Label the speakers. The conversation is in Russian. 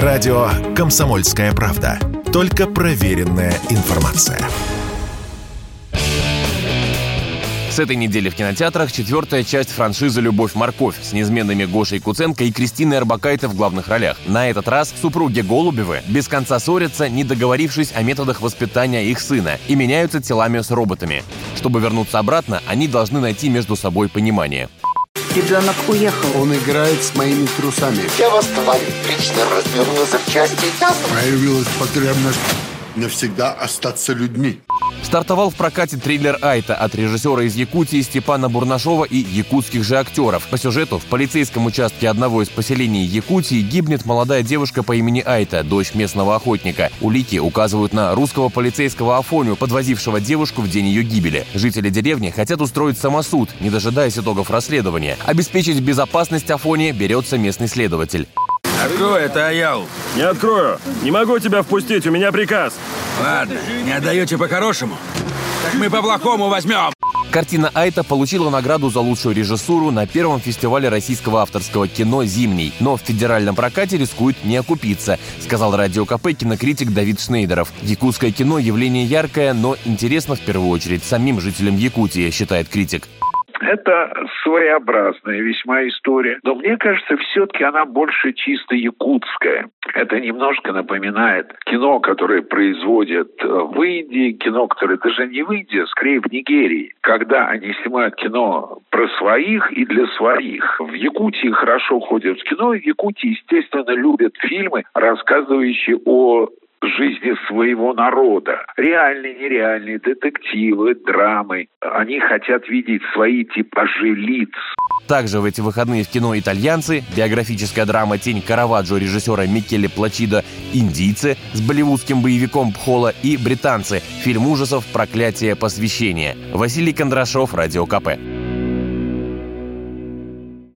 Speaker 1: Радио «Комсомольская правда». Только проверенная информация.
Speaker 2: С этой недели в кинотеатрах четвертая часть франшизы «Любовь-морковь» с неизменными Гошей Куценко и Кристиной Арбакайте в главных ролях. На этот раз супруги Голубевы без конца ссорятся, не договорившись о методах воспитания их сына, и меняются телами с роботами. Чтобы вернуться обратно, они должны найти между собой понимание.
Speaker 3: Ребенок уехал.
Speaker 4: Он играет с моими трусами.
Speaker 5: Я вас, товарищ, лично разберу на запчасти.
Speaker 4: Появилась потребность навсегда остаться людьми.
Speaker 2: Стартовал в прокате триллер «Айта» от режиссера из Якутии Степана Бурнашова и якутских же актеров. По сюжету в полицейском участке одного из поселений Якутии гибнет молодая девушка по имени Айта, дочь местного охотника. Улики указывают на русского полицейского Афоню, подвозившего девушку в день ее гибели. Жители деревни хотят устроить самосуд, не дожидаясь итогов расследования. Обеспечить безопасность Афоне берется местный следователь.
Speaker 6: Открой, это Аял.
Speaker 7: Не открою. Не могу тебя впустить, у меня приказ.
Speaker 6: Ладно, не отдаете по-хорошему? Так мы по-плохому возьмем.
Speaker 2: Картина Айта получила награду за лучшую режиссуру на первом фестивале российского авторского кино «Зимний», но в федеральном прокате рискует не окупиться, сказал радио КП кинокритик Давид Шнейдеров. Якутское кино – явление яркое, но интересно в первую очередь самим жителям Якутии, считает критик.
Speaker 8: Это своеобразная весьма история. Но мне кажется, все-таки она больше чисто якутская. Это немножко напоминает кино, которое производят э, в Индии, кино, которое даже не в Индии, а скорее в Нигерии. Когда они снимают кино про своих и для своих. В Якутии хорошо ходят в кино, и в Якутии, естественно, любят фильмы, рассказывающие о жизни своего народа. Реальные, нереальные детективы, драмы. Они хотят видеть свои типажи лиц.
Speaker 2: Также в эти выходные в кино «Итальянцы» биографическая драма «Тень Караваджо» режиссера Микеле Плачидо «Индийцы» с болливудским боевиком Пхола и «Британцы» фильм ужасов «Проклятие посвящения». Василий Кондрашов, Радио КП.